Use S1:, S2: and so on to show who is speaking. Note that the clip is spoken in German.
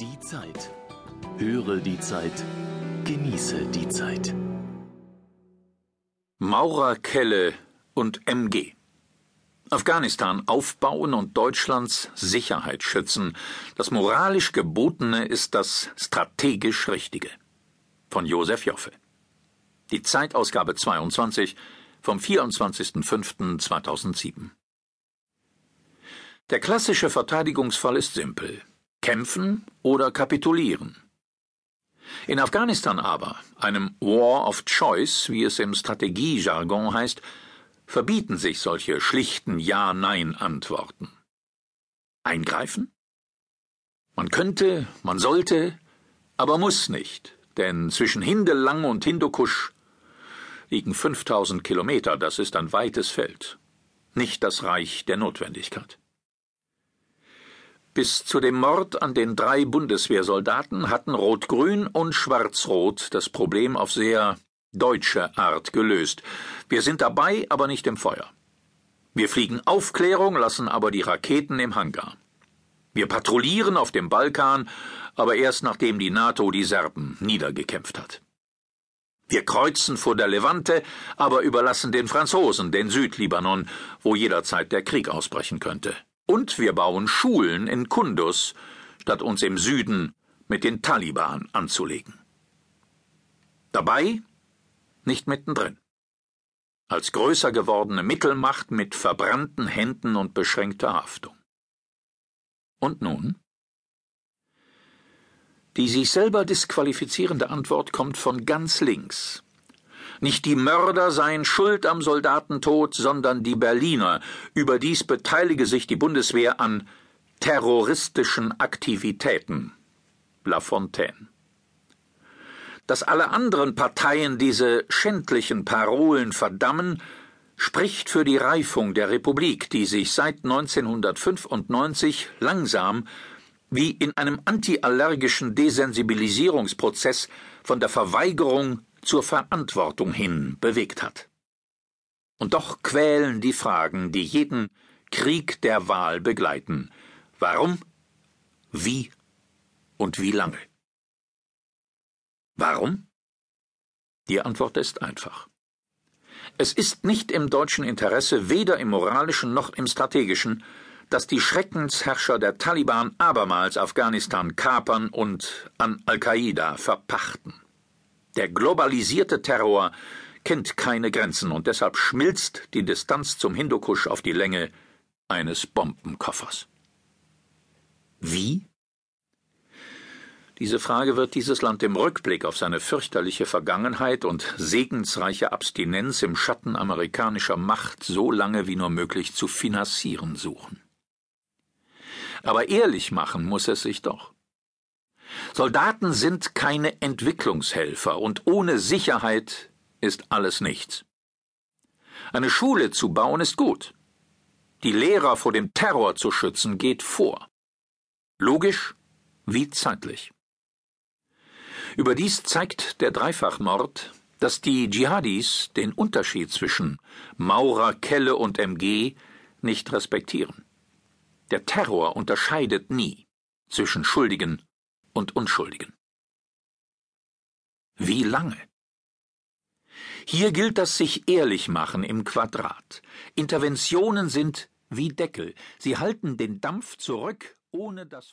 S1: Die Zeit. Höre die Zeit. Genieße die Zeit.
S2: Maurerkelle und MG. Afghanistan aufbauen und Deutschlands Sicherheit schützen. Das moralisch Gebotene ist das strategisch Richtige. Von Josef Joffe. Die Zeitausgabe 22 vom 24.05.2007. Der klassische Verteidigungsfall ist simpel. Kämpfen oder kapitulieren. In Afghanistan aber, einem War of Choice, wie es im Strategiejargon heißt, verbieten sich solche schlichten Ja-Nein-Antworten. Eingreifen? Man könnte, man sollte, aber muss nicht, denn zwischen Hindelang und Hindukusch liegen 5000 Kilometer, das ist ein weites Feld, nicht das Reich der Notwendigkeit. Bis zu dem Mord an den drei Bundeswehrsoldaten hatten Rot-Grün und Schwarz-Rot das Problem auf sehr deutsche Art gelöst. Wir sind dabei, aber nicht im Feuer. Wir fliegen Aufklärung, lassen aber die Raketen im Hangar. Wir patrouillieren auf dem Balkan, aber erst nachdem die NATO die Serben niedergekämpft hat. Wir kreuzen vor der Levante, aber überlassen den Franzosen den Südlibanon, wo jederzeit der Krieg ausbrechen könnte. Und wir bauen Schulen in Kundus, statt uns im Süden mit den Taliban anzulegen. Dabei nicht mittendrin. Als größer gewordene Mittelmacht mit verbrannten Händen und beschränkter Haftung. Und nun? Die sich selber disqualifizierende Antwort kommt von ganz links, nicht die Mörder seien schuld am Soldatentod, sondern die Berliner. Überdies beteilige sich die Bundeswehr an terroristischen Aktivitäten. La Fontaine. Dass alle anderen Parteien diese schändlichen Parolen verdammen, spricht für die Reifung der Republik, die sich seit 1995 langsam wie in einem antiallergischen Desensibilisierungsprozess von der Verweigerung zur Verantwortung hin bewegt hat. Und doch quälen die Fragen, die jeden Krieg der Wahl begleiten. Warum? Wie? Und wie lange? Warum? Die Antwort ist einfach. Es ist nicht im deutschen Interesse, weder im moralischen noch im strategischen, dass die Schreckensherrscher der Taliban abermals Afghanistan kapern und an Al-Qaida verpachten. Der globalisierte Terror kennt keine Grenzen und deshalb schmilzt die Distanz zum Hindukusch auf die Länge eines Bombenkoffers. Wie? Diese Frage wird dieses Land im Rückblick auf seine fürchterliche Vergangenheit und segensreiche Abstinenz im Schatten amerikanischer Macht so lange wie nur möglich zu finanzieren suchen. Aber ehrlich machen muss es sich doch. Soldaten sind keine Entwicklungshelfer und ohne Sicherheit ist alles nichts. Eine Schule zu bauen ist gut. Die Lehrer vor dem Terror zu schützen geht vor. Logisch wie zeitlich. Überdies zeigt der Dreifachmord, dass die Dschihadis den Unterschied zwischen Maurer, Kelle und MG nicht respektieren. Der Terror unterscheidet nie zwischen Schuldigen und Unschuldigen. Wie lange? Hier gilt das sich ehrlich machen im Quadrat. Interventionen sind wie Deckel. Sie halten den Dampf zurück, ohne das